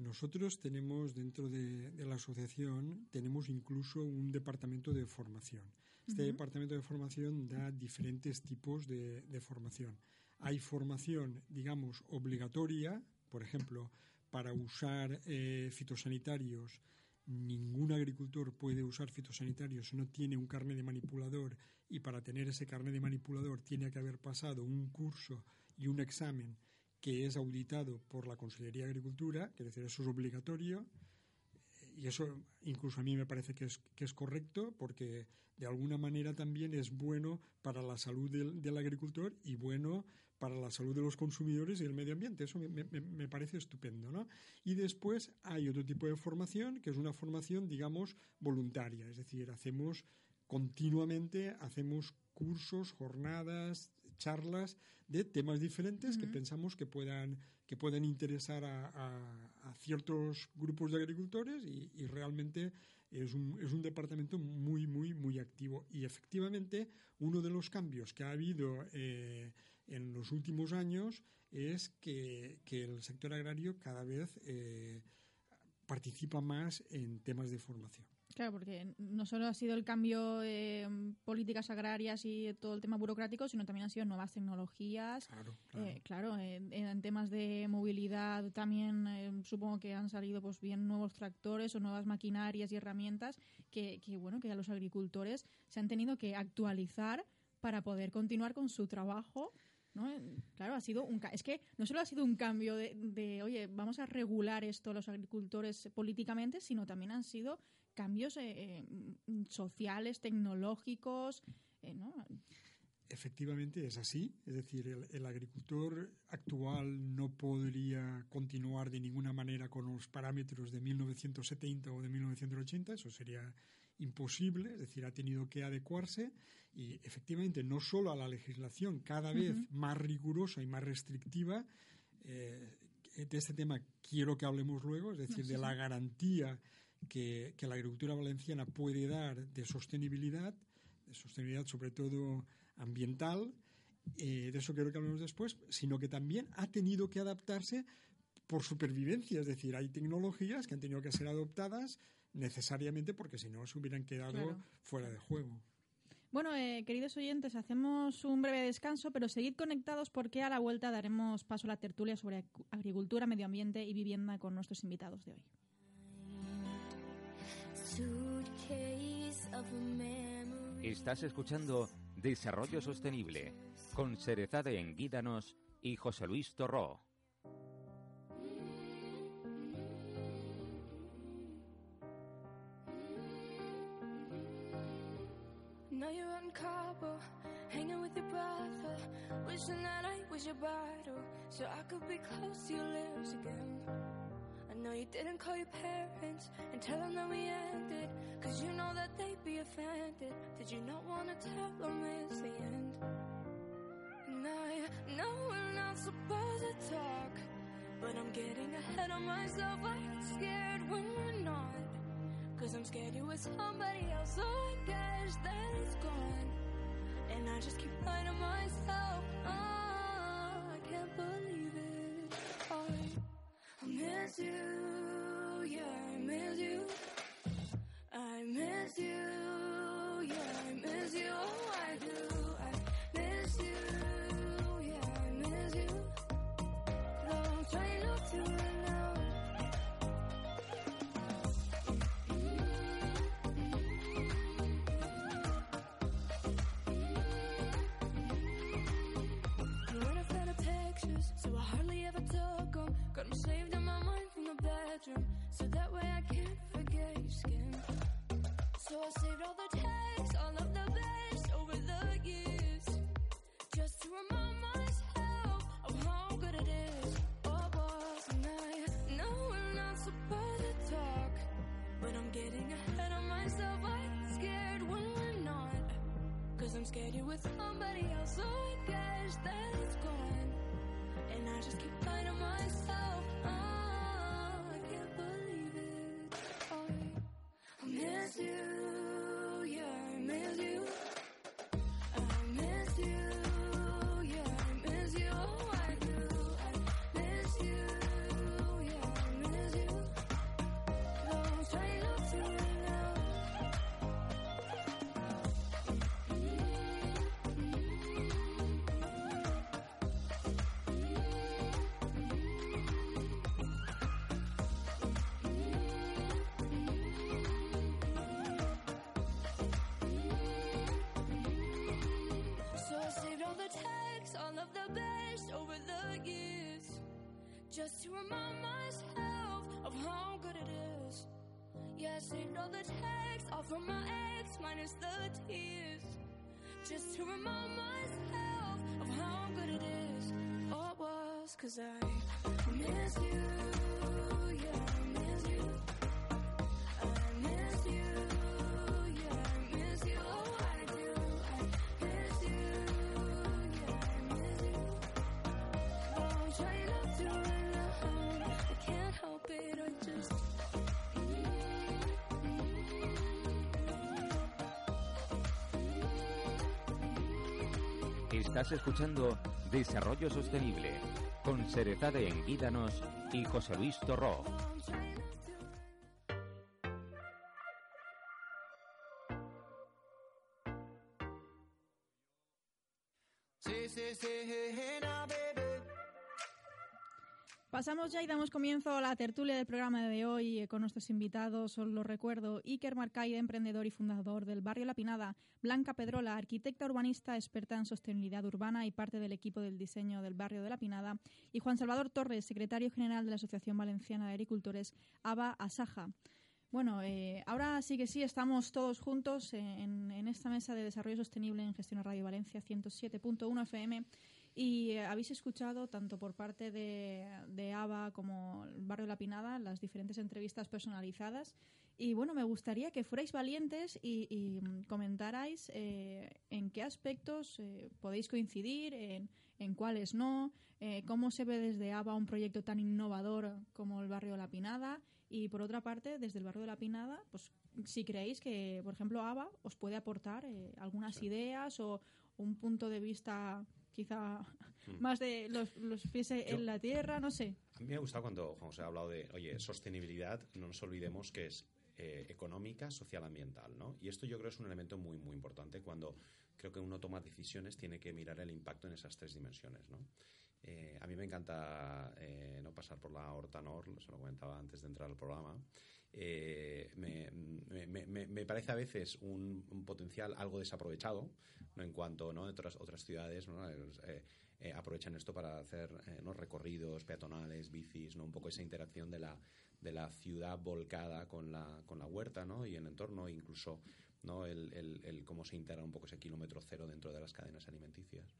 Nosotros tenemos dentro de, de la asociación, tenemos incluso un departamento de formación. Este departamento de formación da diferentes tipos de, de formación. Hay formación, digamos, obligatoria, por ejemplo, para usar eh, fitosanitarios. Ningún agricultor puede usar fitosanitarios no tiene un carnet de manipulador y para tener ese carnet de manipulador tiene que haber pasado un curso y un examen que es auditado por la Consellería de Agricultura, que es decir, eso es obligatorio, y eso incluso a mí me parece que es, que es correcto, porque de alguna manera también es bueno para la salud del, del agricultor y bueno para la salud de los consumidores y el medio ambiente. Eso me, me- me parece estupendo. ¿no? Y después hay otro tipo de formación, que es una formación, digamos, voluntaria, es decir, hacemos continuamente, hacemos cursos, jornadas, charlas de temas diferentes que
Ujú.
pensamos que puedan que pueden interesar a, a- a ciertos grupos de agricultores y, y realmente es un, es un departamento muy, muy, muy activo. Y efectivamente, uno de los cambios que ha habido eh, en los últimos años es que, que el sector agrario cada vez eh, participa más en temas de formación.
Claro, porque no solo ha sido el cambio de políticas agrarias y todo el tema burocrático, sino también han sido nuevas tecnologías.
Claro,
Eh, claro, en, en temas de movilidad también eh, supongo que han salido pues bien nuevos tractores o nuevas maquinarias y herramientas que, que bueno que a los agricultores se han tenido que actualizar para poder continuar con su trabajo. ¿No? Claro, ha sido un es que no solo ha sido un cambio de, de, oye, vamos a regular esto los agricultores políticamente, sino también han sido cambios eh, eh, sociales, tecnológicos, eh.
Efectivamente es así, es decir, el, el agricultor actual no podría continuar de ninguna manera con los parámetros de 1970 o de 1980, eso sería imposible, es decir, ha tenido que adecuarse y efectivamente no solo a la legislación cada vez más rigurosa y más restrictiva, eh, de este tema quiero que hablemos luego, es decir,
sí,
de la garantía que, que la agricultura valenciana puede dar de sostenibilidad, de sostenibilidad sobre todo ambiental, eh, de eso quiero que hablemos después, sino que también ha tenido que adaptarse por supervivencia, es decir, hay tecnologías que han tenido que ser adoptadas necesariamente porque si no se hubieran quedado
Claro.
fuera de juego.
Bueno, eh, queridos oyentes, hacemos un breve descanso, pero seguid conectados porque a la vuelta daremos paso a la tertulia sobre ag- agricultura, medio ambiente y vivienda con nuestros invitados de hoy.
Estás escuchando Desarrollo Sostenible con Serezade Enguídanos y José Luis Torró.
Now you're out in Cabo, hanging with your brother. Wishing that I was your bridal, so I could be close to your lips again. I know you didn't call your parents and tell them that we ended, cause you know that they'd be offended. Did you not wanna tell them it's the end? And I know we're not supposed to talk, but I'm getting ahead of myself. I get scared when we're not. Cause I'm scared you with somebody else, I guess that it's gone. And I just keep to myself. Oh, I can't believe it. Oh, I miss you, yeah, I miss you. I miss you, yeah, I miss you. Oh, I do. I saved in my mind from the bedroom, so that way I can't forget your skin. So I saved all the texts, all of the best over the years, just to remind myself of how good it is. Oh, was and I know we're not supposed to talk, but I'm getting ahead of myself. I'm scared when we're not. Cause I'm scared you're with somebody else, I guess that it's gone. And I just keep to myself. Oh, I can't believe it. Oh, I miss you, just to remind myself of how good it is. Yeah, I saved all the texts, all from my ex, minus the tears, just to remind myself of how good it is. Oh, it was, cause I miss you, yeah, I miss you.
Estás escuchando Desarrollo Sostenible con Serezade Enguídanos y José Luis Torró.
Pasamos ya y damos comienzo a la tertulia del programa de hoy eh, con nuestros invitados. Os lo recuerdo, Iker Marcaide, emprendedor y fundador del Barrio La Pinada, Blanca Pedrola, arquitecta urbanista experta en sostenibilidad urbana y parte del equipo del diseño del Barrio de La Pinada, y Juan Salvador Torres, secretario general de la Asociación Valenciana de Agricultores, ABA Asaja. Bueno, eh, ahora sí que sí, estamos todos juntos en, esta mesa de desarrollo sostenible en Gestión Radio Valencia 107.1 FM y eh, habéis escuchado tanto por parte de, de ABA como el Barrio La Pinada las diferentes entrevistas personalizadas. Y bueno, me gustaría que fuerais valientes y, y, mm, comentarais eh, en qué aspectos eh, podéis coincidir, en, en cuáles no, eh, cómo se ve desde ABA un proyecto tan innovador como el Barrio La Pinada. Y por otra parte, desde el Barrio de La Pinada, pues si creéis que, por ejemplo, ABA os puede aportar eh, algunas ideas o un punto de vista quizá
Mm.
más de los, los pies en la tierra, no sé.
A mí me ha gustado cuando Juan José ha hablado de, oye, sostenibilidad, no nos olvidemos que es eh, económica, social, ambiental, ¿no? Y esto yo creo es un elemento muy, muy importante cuando creo que uno toma decisiones, tiene que mirar el impacto en esas tres dimensiones, ¿no? Eh, a mí me encanta eh, no pasar por la Horta Nor, se lo comentaba antes de entrar al programa. Eh, me, me- me- parece a veces un, potencial algo desaprovechado, ¿no? en cuanto ¿no? otras, otras ciudades ¿no? Eh, eh, aprovechan esto para hacer ¿no? recorridos peatonales, bicis, ¿no? un poco esa interacción de la, de la ciudad volcada con la, con la huerta ¿no? y el entorno, incluso ¿no? El, el- el cómo se integra un poco ese kilómetro cero dentro de las cadenas alimenticias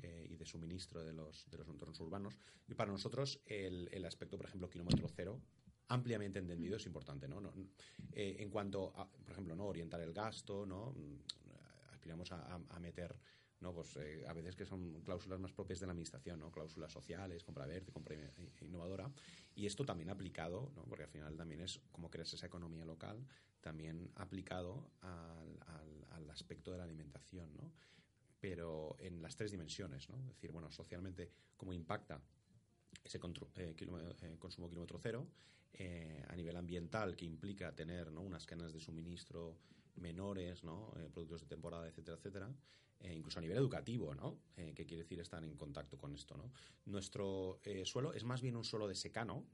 y de suministro de los, de los entornos urbanos. Y para nosotros el, el aspecto, por ejemplo, kilómetro cero, ampliamente entendido, es importante. ¿no? No- eh, en cuanto a, por ejemplo, no orientar el gasto, ¿no? Mm, aspiramos a, meter no pues eh, a veces que son cláusulas más propias de la administración no cláusulas sociales compra verde compra innovadora y esto también aplicado no porque al final también es cómo creas esa economía local también aplicado al, al- al aspecto de la alimentación no pero en las tres dimensiones no es decir bueno socialmente cómo impacta ese eh, eh, consumo kilómetro cero eh, a nivel ambiental que implica tener ¿no? unas cadenas de suministro menores, ¿no? Productos de temporada, etcétera, etcétera. Incluso a nivel educativo, ¿no? ¿Qué quiere decir estar en contacto con esto, ¿no? Nuestro suelo es más bien un suelo de secano,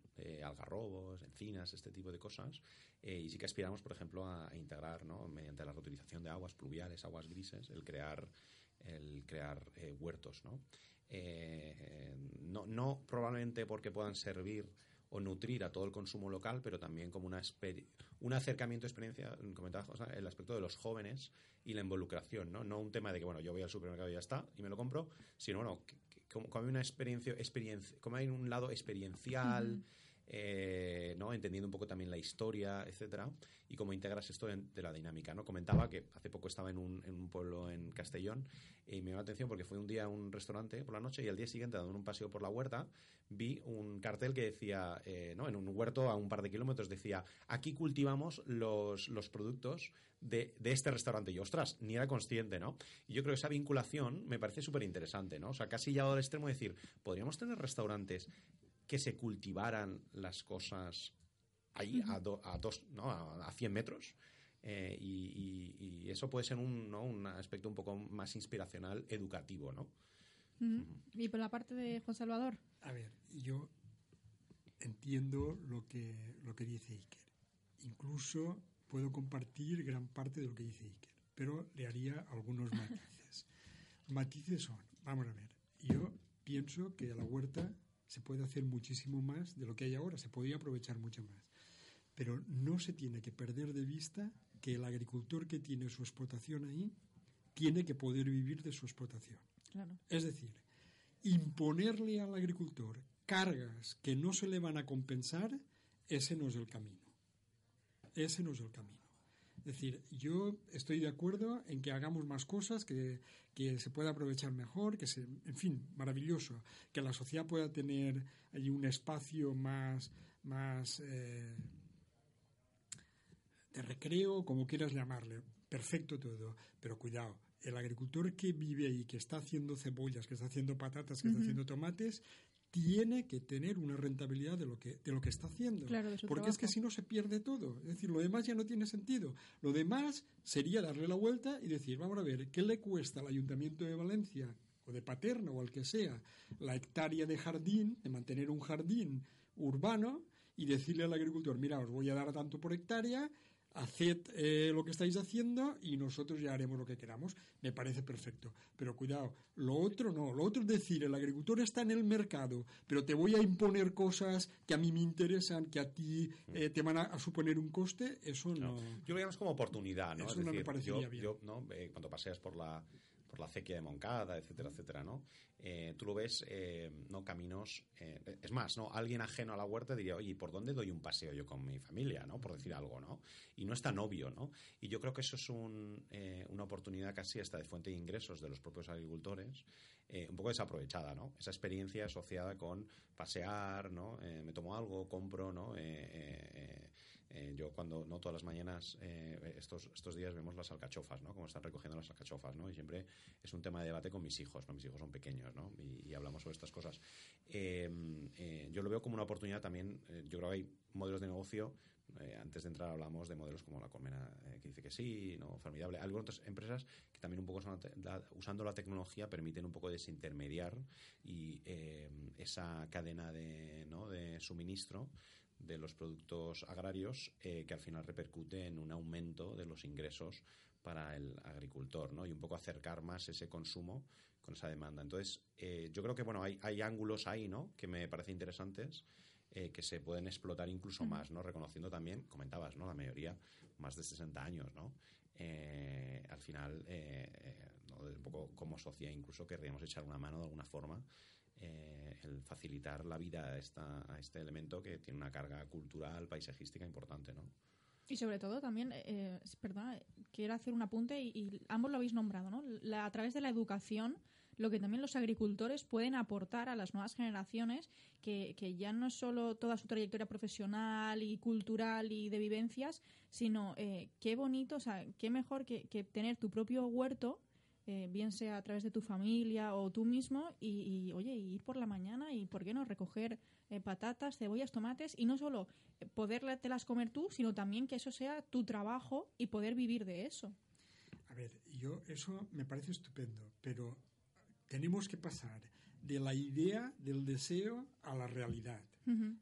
algarrobos, encinas, este tipo de cosas. y sí que aspiramos, por ejemplo, a, integrar, ¿no? Mediante la reutilización de aguas pluviales, aguas grises, el crear, el crear huertos, ¿no? Eh, no, no probablemente porque puedan servir o nutrir a todo el consumo local, pero también como una un acercamiento experiencia, comentaba José, el aspecto de los jóvenes y la involucración, ¿no? No un tema de que, bueno, yo voy al supermercado y ya está, y me lo compro, sino, bueno, que- que- como, como hay una experiencia, experiencia, como hay un lado experiencial, eh, ¿no? Entendiendo un poco también la historia, etcétera, y cómo integras esto de la dinámica, ¿no? Comentaba que hace poco estaba en un, en un pueblo en Castellón y me llamó la atención porque fue un día a un restaurante por la noche y al día siguiente, dando un paseo por la huerta, vi un cartel que decía, eh, ¿no? En un huerto a un par de kilómetros decía, aquí cultivamos los, los productos de, de este restaurante. Y ostras, ni era consciente, ¿no? Y yo creo que esa vinculación me parece súper interesante, ¿no? O sea, casi llegado al extremo de decir, podríamos tener restaurantes que se cultivaran las cosas ahí a, do- a dos, ¿no? A, a 100 metros. Eh, y, y- y eso puede ser un, ¿no? un aspecto un poco más inspiracional, educativo, ¿no?
Ujú. Y por la parte de Juan Salvador.
A ver, yo entiendo lo que, lo que dice Iker. Incluso puedo compartir gran parte de lo que dice Iker, pero le haría algunos matices. Matices son, vamos a ver, yo pienso que a la huerta se puede hacer muchísimo más de lo que hay ahora, se podría aprovechar mucho más. Pero no se tiene que perder de vista que el agricultor que tiene su explotación ahí tiene que poder vivir de su explotación.
Claro.
Es decir, imponerle al agricultor cargas que no se le van a compensar, ese no es el camino. Ese no es el camino. Es decir, yo estoy de acuerdo en que hagamos más cosas, que, que se pueda aprovechar mejor, que se, en fin, maravilloso, que la sociedad pueda tener allí un espacio más, más eh, de recreo, como quieras llamarle. Perfecto todo, pero cuidado, el agricultor que vive ahí, que está haciendo cebollas, que está haciendo patatas, que está haciendo tomates, tiene que tener una rentabilidad de lo que, de lo que está haciendo.
Claro,
Porque es que si no se pierde todo. Es decir, lo demás ya no tiene sentido. Lo demás sería darle la vuelta y decir, vamos a ver, ¿qué le cuesta al Ayuntamiento de Valencia o de Paterna o al que sea la hectárea de jardín, de mantener un jardín urbano y decirle al agricultor, mira, os voy a dar tanto por hectárea, haced eh, lo que estáis haciendo y nosotros ya haremos lo que queramos. Me parece perfecto. Pero cuidado, lo otro no. Lo otro es decir, el agricultor está en el mercado, pero te voy a imponer cosas que a mí me interesan, que a ti eh, te van a, a suponer un coste. Eso no.
Yo lo llamo como oportunidad, ¿no?
Eso
es
no me parecería
yo,
bien.
yo, ¿no? Eh, cuando paseas por la por la acequia de Moncada, etcétera, etcétera, ¿no? Eh, tú lo ves, eh, no caminos. eh, es más, ¿no? Alguien ajeno a la huerta diría, oye, ¿por dónde doy un paseo yo con mi familia, ¿no? Por decir algo, ¿no? Y no es tan obvio, ¿no? Y yo creo que eso es un, eh, una oportunidad casi hasta de fuente de ingresos de los propios agricultores, eh, un poco desaprovechada, ¿no? Esa experiencia asociada con pasear, ¿no? Eh, me tomo algo, compro, ¿no? Eh, yo cuando, no todas las mañanas, eh, estos, estos días vemos las alcachofas, ¿no? Cómo están recogiendo las alcachofas, ¿no? Y siempre es un tema de debate con mis hijos, ¿no? Mis hijos son pequeños, ¿no? Y, y hablamos sobre estas cosas. Eh, eh, yo lo veo como una oportunidad también, eh, yo creo que hay modelos de negocio, eh, antes de entrar hablamos de modelos como la Colmena, que dice que sí, ¿no? Formidable. Hay otras empresas que también un poco son la la- usando la tecnología permiten un poco desintermediar y esa cadena de, ¿no? de suministro de los productos agrarios eh, que al final repercute en un aumento de los ingresos para el agricultor, ¿no? Y un poco acercar más ese consumo con esa demanda. Entonces, eh, yo creo que, bueno, hay, hay ángulos ahí, ¿no? Que me parecen interesantes eh, que se pueden explotar incluso más, ¿no? Reconociendo también, comentabas, ¿no? La mayoría más de 60 años, ¿no? eh, al final, eh, eh, ¿no? un poco como sociedad, incluso querríamos echar una mano de alguna forma. Eh, el facilitar la vida a, esta, a este elemento que tiene una carga cultural, paisajística importante, ¿no?
Y sobre todo también, eh, perdona, quiero hacer un apunte y, ambos lo habéis nombrado, ¿no? La- a través de la educación, lo que también los agricultores pueden aportar a las nuevas generaciones, que, ya no es solo toda su trayectoria profesional y cultural y de vivencias, sino eh, qué bonito, o sea, qué mejor que tener tu propio huerto, eh, bien sea a través de tu familia o tú mismo, y, y, oye, ir por la mañana y, ¿por qué no?, recoger eh, patatas, cebollas, tomates, y no solo eh, podértelas comer tú, sino también que eso sea tu trabajo y poder vivir de eso.
A ver, yo eso me parece estupendo, pero tenemos que pasar de la idea, del deseo, a la realidad.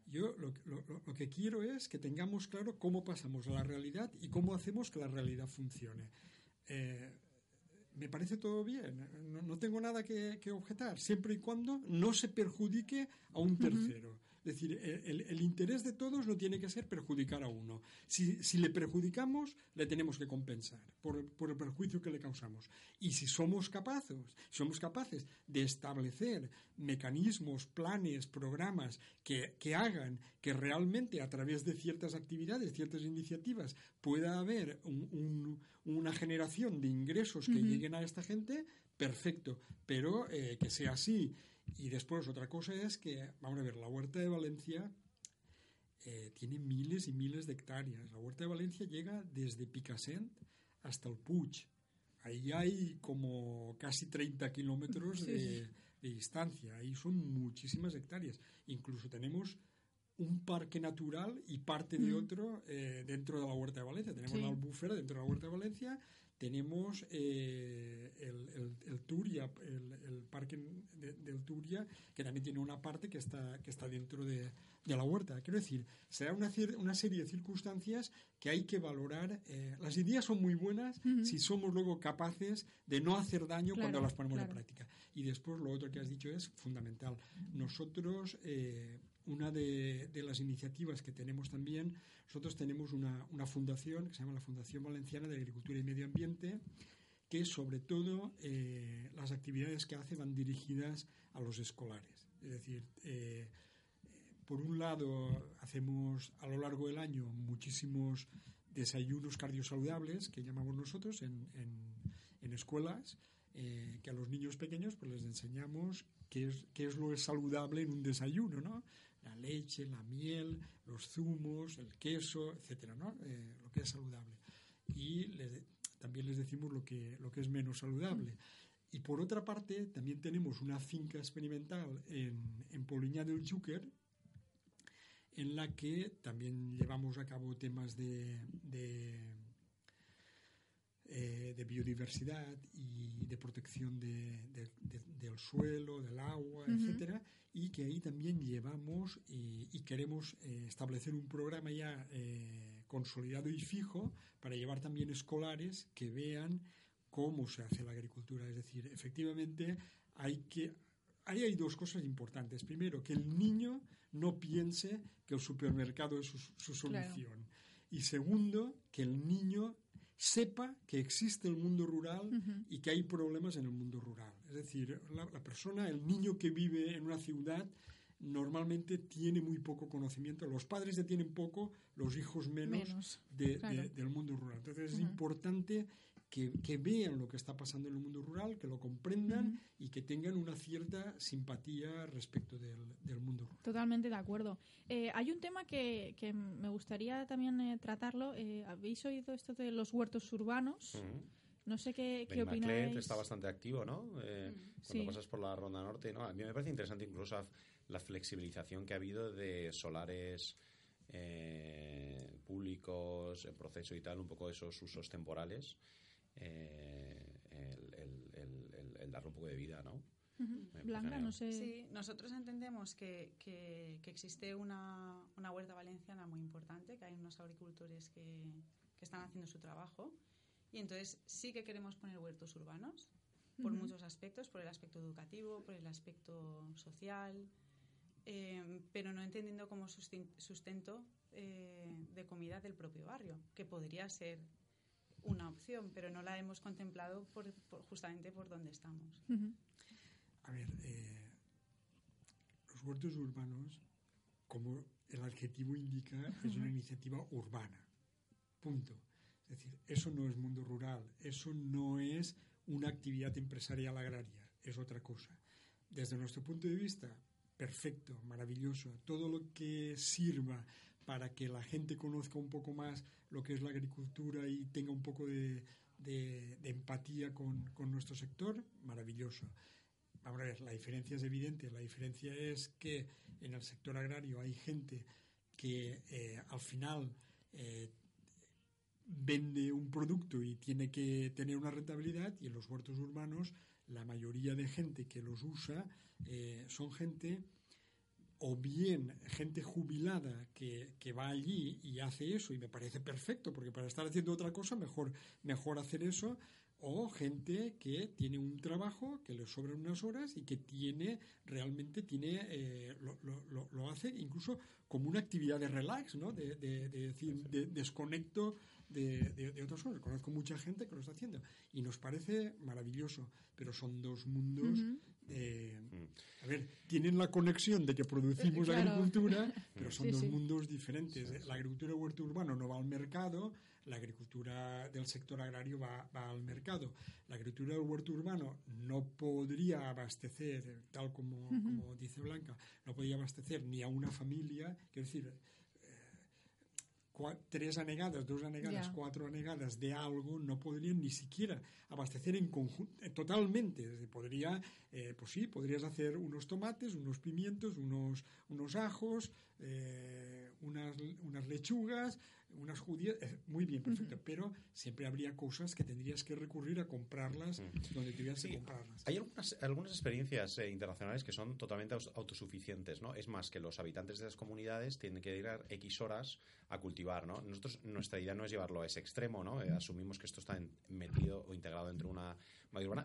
Yo lo, lo- lo- lo que quiero es que tengamos claro cómo pasamos a la realidad y cómo hacemos que la realidad funcione. Eh, me parece todo bien, no, no tengo nada que, que objetar, siempre y cuando no se perjudique a un tercero. Es decir, el, el- interés de todos no tiene que ser perjudicar a uno. Si, si le perjudicamos, le tenemos que compensar por, por el perjuicio que le causamos. Y si somos capaces, somos capaces de establecer mecanismos, planes, programas que, que hagan que realmente a través de ciertas actividades, ciertas iniciativas, pueda haber un- un- una generación de ingresos que lleguen a esta gente, perfecto. Pero eh, que sea así. Y después otra cosa es que, vamos a ver, la Huerta de Valencia eh, tiene miles y miles de hectáreas. La Huerta de Valencia llega desde Picassent hasta el Puig. Ahí hay como casi 30 kilómetros
Sí,
de, de distancia. Ahí son muchísimas hectáreas. Incluso tenemos un parque natural y parte de
Mm.
otro eh, dentro de la Huerta de Valencia. Tenemos
Sí.
la albufera dentro de la Huerta de Valencia, tenemos eh, el, el- el Turia, el, el parque de- del Turia, que también tiene una parte que está, que está dentro de, de la huerta. Quiero decir, será una, una serie de circunstancias que hay que valorar. eh, las ideas son muy buenas si somos luego capaces de no hacer daño cuando las ponemos en práctica. Y después lo otro que has dicho es fundamental. Nosotros, eh, una de, las iniciativas que tenemos también, nosotros tenemos una, una fundación que se llama la Fundación Valenciana de Agricultura y Medio Ambiente, que sobre todo eh, las actividades que hace van dirigidas a los escolares. Es decir, eh, por un lado, hacemos a lo largo del año muchísimos desayunos cardiosaludables, que llamamos nosotros, en, en- escuelas, eh, que a los niños pequeños pues les enseñamos qué es, qué es lo saludable en un desayuno, ¿no? La leche, la miel, los zumos, el queso, etcétera, ¿no? Eh, lo que es saludable. Y también les decimos lo que, lo que es menos saludable. Y por otra parte, también tenemos una finca experimental en, en Poliña del Xúquer, en la que también llevamos a cabo temas de, eh, de biodiversidad y de protección de- de- de- del suelo, del agua,
Ujú.
etcétera, y que ahí también llevamos y, y queremos eh, establecer un programa ya eh, consolidado y fijo para llevar también escolares que vean cómo se hace la agricultura. Es decir, efectivamente hay que ahí hay dos cosas importantes. Primero, que el niño no piense que el supermercado es su, su
Claro.
solución. Y segundo, que el niño sepa que existe el mundo rural y que hay problemas en el mundo rural. Es decir, la, la persona, el niño que vive en una ciudad, normalmente tiene muy poco conocimiento. Los padres ya tienen poco, los hijos menos,
Menos,
de-
claro.
de- del mundo rural. Entonces es importante que, que vean lo que está pasando en el mundo rural, que lo comprendan
Ujú.
y que tengan una cierta simpatía respecto del, del mundo rural.
Totalmente de acuerdo. Eh, hay un tema que, que me gustaría también eh, tratarlo. Eh, ¿Habéis oído esto de los huertos urbanos? No sé qué, qué opináis.
está bastante activo, ¿no? Eh, Cuando
Sí.
pasas por la Ronda Norte, ¿no? A mí me parece interesante incluso la, flexibilización que ha habido de solares eh, públicos en proceso y tal, un poco esos usos temporales, eh, el, el- el- el- el darle un poco de vida, ¿no?
Blanca, no sé.
Sí, nosotros entendemos que, que- que existe una, una huerta valenciana muy importante, que hay unos agricultores que, que están haciendo su trabajo. Y entonces sí que queremos poner huertos urbanos por
Ujú.
muchos aspectos, por el aspecto educativo, por el aspecto social, eh, pero no entendiendo como sustento eh, de comida del propio barrio, que podría ser una opción, pero no la hemos contemplado por, por- justamente por donde estamos.
A ver, eh, los huertos urbanos, como el adjetivo indica, es una iniciativa urbana. Punto. Es decir, eso no es mundo rural, eso no es una actividad empresarial agraria, es otra cosa. Desde nuestro punto de vista, perfecto, maravilloso. Todo lo que sirva para que la gente conozca un poco más lo que es la agricultura y tenga un poco de, empatía con, nuestro sector, maravilloso. Vamos a ver, la diferencia es evidente. La diferencia es que en el sector agrario hay gente que eh, al final eh, vende un producto y tiene que tener una rentabilidad y en los huertos urbanos la mayoría de gente que los usa eh, son gente o bien gente jubilada que, que va allí y hace eso y me parece perfecto porque para estar haciendo otra cosa mejor, mejor hacer eso o gente que tiene un trabajo que le sobran unas horas y que tiene realmente tiene eh, lo, lo- lo- lo hace incluso como una actividad de relax ¿no? de, de- de decir de- desconecto de, de- de otras cosas conozco mucha gente que lo está haciendo y nos parece maravilloso pero son dos mundos eh, a ver, tienen la conexión de que producimos
Claro.
agricultura, pero son
Sí,
dos
sí.
mundos diferentes. La agricultura huerto urbano no va al mercado, la agricultura del sector agrario va, va al mercado. La agricultura del huerto urbano no podría abastecer, tal como, dice Blanca, no podría abastecer ni a una familia, quiero decir, eh, tres anegadas, dos anegadas, cuatro anegadas de algo no podrían ni siquiera abastecer en conjunto, totalmente. Podría, eh, pues sí, podrías hacer unos tomates, unos pimientos, unos, unos ajos, eh, unas, unas lechugas, unas judías, eh, muy bien, perfecto, pero siempre habría cosas que tendrías que recurrir a comprarlas donde tuvieras que
Sí,
comprarlas.
Hay algunas, algunas experiencias eh, internacionales que son totalmente autosuficientes, ¿no? Es más, que los habitantes de las comunidades tienen que dedicar X horas a cultivar, ¿no? Nosotros, nuestra idea no es llevarlo a ese extremo, ¿no? Eh, asumimos que esto está en- metido o integrado dentro de una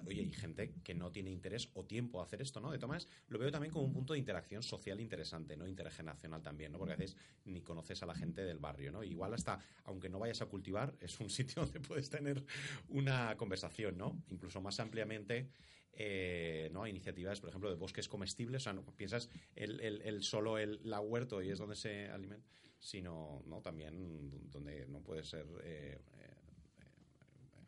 Oye, hay gente que no tiene interés o tiempo a hacer esto, ¿no? De todas lo veo también como un punto de interacción social interesante, ¿no? Intergeneracional también, ¿no? Porque a veces ni conoces a la gente del barrio, ¿no? Igual hasta, aunque no vayas a cultivar, es un sitio donde puedes tener una conversación, ¿no? Incluso más ampliamente eh, ¿no? iniciativas, por ejemplo, de bosques comestibles. O sea, no piensas el, el- el solo el, la huerto y es donde se alimenta, sino ¿no? también donde no puede ser eh, eh,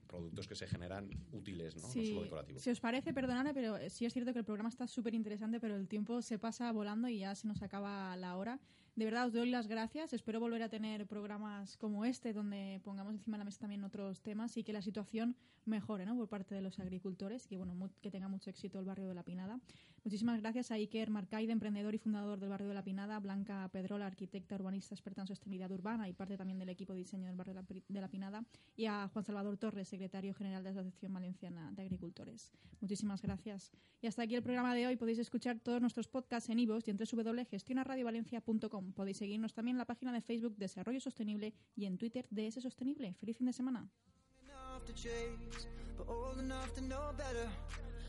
productos que se generan útiles, ¿no? no solo decorativos.
si os parece, perdonadme, pero eh, sí es cierto que el programa está súper interesante, pero el tiempo se pasa volando y ya se nos acaba la hora. De verdad, os doy las gracias. Espero volver a tener programas como este, donde pongamos encima de la mesa también otros temas y que la situación mejore ¿no? por parte de los agricultores y que, bueno, que tenga mucho éxito el barrio de La Pinada. Muchísimas gracias a Iker Marcaide, emprendedor y fundador del barrio de La Pinada, Blanca Pedrola, arquitecta urbanista experta en sostenibilidad urbana y parte también del equipo de diseño del barrio de La Pinada, y a Juan Salvador Torres, secretario general de la Asociación Valenciana de Agricultores. Muchísimas gracias. Y hasta aquí el programa de hoy. Podéis escuchar todos nuestros podcasts en iVoox y en www.gestionaradiovalencia.com. Podéis seguirnos también en la página de Facebook Desarrollo Sostenible y en Twitter DS Sostenible. Feliz fin de semana.